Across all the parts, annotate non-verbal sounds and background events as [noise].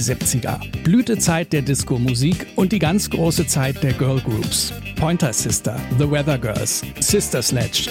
70er. Blütezeit der Disco-Musik und die ganz große Zeit der Girl Groups. Pointer Sister, The Weather Girls, Sister Sledge.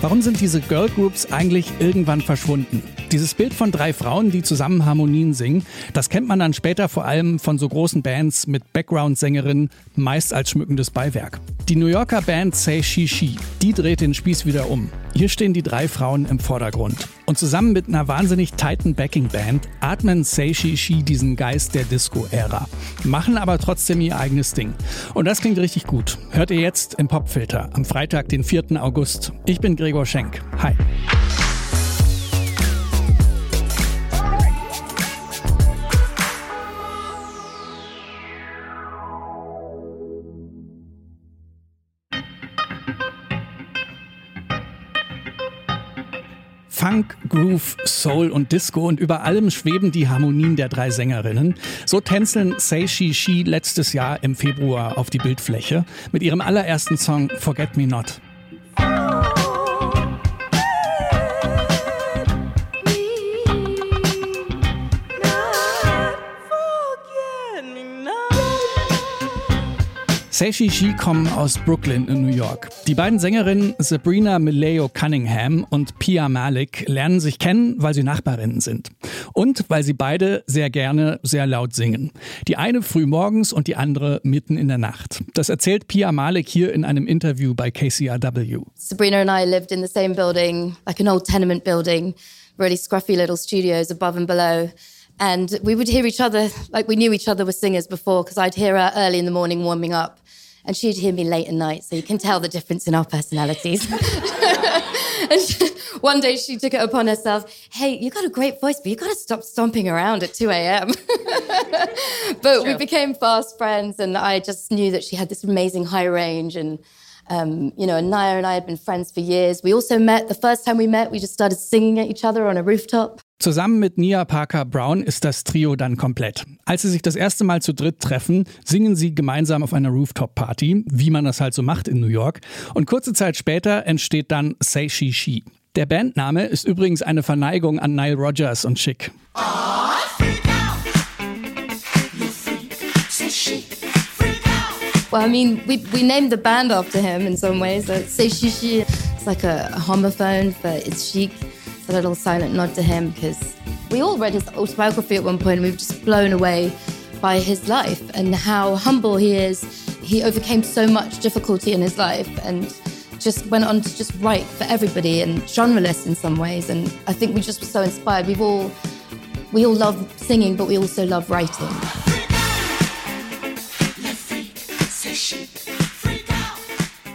Warum sind diese Girl Groups eigentlich irgendwann verschwunden? Dieses Bild von drei Frauen, die zusammen Harmonien singen, das kennt man dann später vor allem von so großen Bands mit Background-Sängerinnen, meist als schmückendes Beiwerk. Die New Yorker Band Say She She, die dreht den Spieß wieder um. Hier stehen die drei Frauen im Vordergrund. Und zusammen mit einer wahnsinnig tighten Backing-Band atmen Say She She diesen Geist der Disco-Ära. Machen aber trotzdem ihr eigenes Ding. Und das klingt richtig gut. Hört ihr jetzt im Popfilter am Freitag, den 4. August. Ich bin Gregor Schenk. Hi. Funk, Groove, Soul und Disco und über allem schweben die Harmonien der drei Sängerinnen. So tänzeln Say She She letztes Jahr im Februar auf die Bildfläche mit ihrem allerersten Song Forget Me Not. Seishi Shi kommen aus Brooklyn in New York. Die beiden Sängerinnen Sabrina Mileo Cunningham und Pia Malik lernen sich kennen, weil sie Nachbarinnen sind. Und weil sie beide sehr gerne sehr laut singen. Die eine früh morgens und die andere mitten in der Nacht. Das erzählt Pia Malik hier in einem Interview bei KCRW. Sabrina and I lived in the same building, like an old tenement building, really scruffy little studios above and below. And we would hear each other, like we knew each other were singers before, because I'd hear her early in the morning warming up. and she'd hear me late at night. So you can tell the difference in our personalities. [laughs] and she, [laughs] one day she took it upon herself, hey, you got a great voice, but you've got to stop stomping around at 2 a.m. [laughs] but we became fast friends, and I just knew that she had this amazing high range and um, you know, and Naya and I had been friends for years. We also met, the first time we met, we just started singing at each other on a rooftop. Zusammen mit Nia Parker Brown ist das Trio dann komplett. Als sie sich das erste Mal zu dritt treffen, singen sie gemeinsam auf einer Rooftop-Party, wie man das halt so macht in New York. Und kurze Zeit später entsteht dann Say She She. Der Bandname ist übrigens eine Verneigung an Nile Rodgers und Chick. Oh, well, I mean, we, we named the band after him in some ways. So Say She She, it's like a homophone for it's chic. A little silent nod to him because we all read his autobiography at one point and we were just blown away by his life and how humble he is. He overcame so much difficulty in his life and just went on to just write for everybody and genreless in some ways. And I think we just were so inspired. We've all we all love singing, but we also love writing.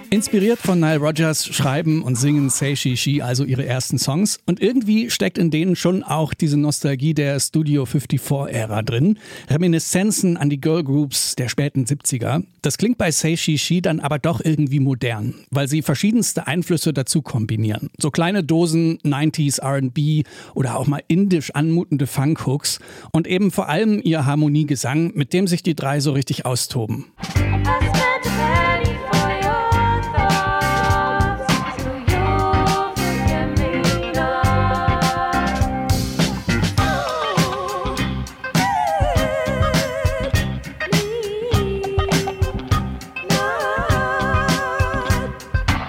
Inspiriert von Nile Rodgers schreiben und singen Say She She also ihre ersten Songs und irgendwie steckt in denen schon auch diese Nostalgie der Studio 54-Ära drin. Reminiszenzen an die Girl Groups der späten 70er. Das klingt bei Say She She dann aber doch irgendwie modern, weil sie verschiedenste Einflüsse dazu kombinieren. So kleine Dosen 90s R&B oder auch mal indisch anmutende Funk-Hooks und eben vor allem ihr Harmoniegesang, mit dem sich die drei so richtig austoben.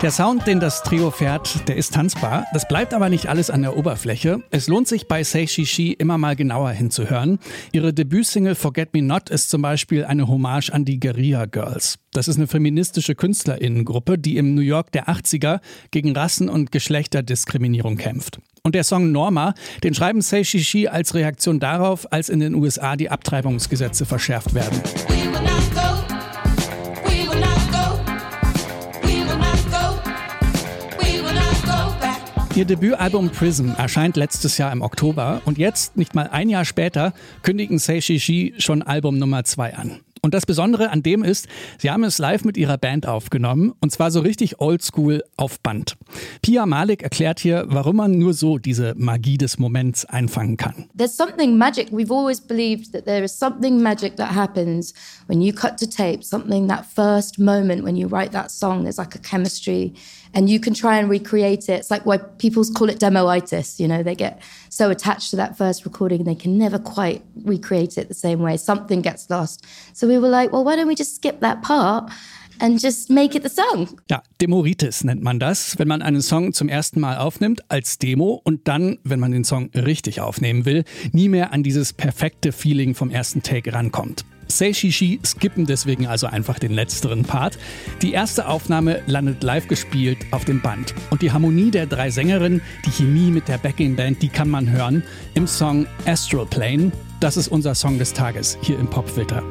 Der Sound, den das Trio fährt, der ist tanzbar. Das bleibt aber nicht alles an der Oberfläche. Es lohnt sich bei Say Shishi immer mal genauer hinzuhören. Ihre Debütsingle Forget Me Not ist zum Beispiel eine Hommage an die Guerilla Girls. Das ist eine feministische Künstlerinnengruppe, die im New York der 80er gegen Rassen- und Geschlechterdiskriminierung kämpft. Und der Song Norma, den schreiben Say Shishi als Reaktion darauf, als in den USA die Abtreibungsgesetze verschärft werden. Ihr Debütalbum Prism erscheint letztes Jahr im Oktober und jetzt, nicht mal ein Jahr später, kündigen Say Shi Shi schon Album Nummer 2 an. Und das Besondere an dem ist, sie haben es live mit ihrer Band aufgenommen und zwar so richtig oldschool auf Band. Pia Malik erklärt hier, warum man nur so diese Magie des Moments einfangen kann. There's something magic. We've always believed that there is something magic that happens when you cut to tape, something that first moment when you write that song, there's like a chemistry and you can try and recreate it. It's like why people call it demoitis, you know, they get so attached to that first recording and they can never quite recreate it the same way. Something gets lost. So we were like, well, why don't we just skip that part? And just make it the song. Ja, Demoritis nennt man das, wenn man einen Song zum ersten Mal aufnimmt als Demo und dann, wenn man den Song richtig aufnehmen will, nie mehr an dieses perfekte Feeling vom ersten Take rankommt. Say Shishi skippen deswegen also einfach den letzteren Part. Die erste Aufnahme landet live gespielt auf dem Band. Und die Harmonie der drei Sängerinnen, die Chemie mit der Backing-Band, die kann man hören im Song Astral Plane. Das ist unser Song des Tages hier im Popfilter.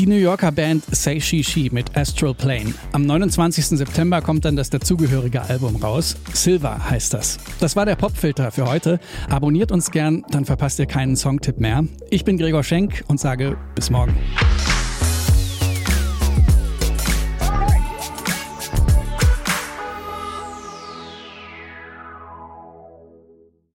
Die New Yorker Band Say She She mit Astral Plane. Am 29. September kommt dann das dazugehörige Album raus. Silver heißt das. Das war der Popfilter für heute. Abonniert uns gern, dann verpasst ihr keinen Songtipp mehr. Ich bin Gregor Schenk und sage bis morgen.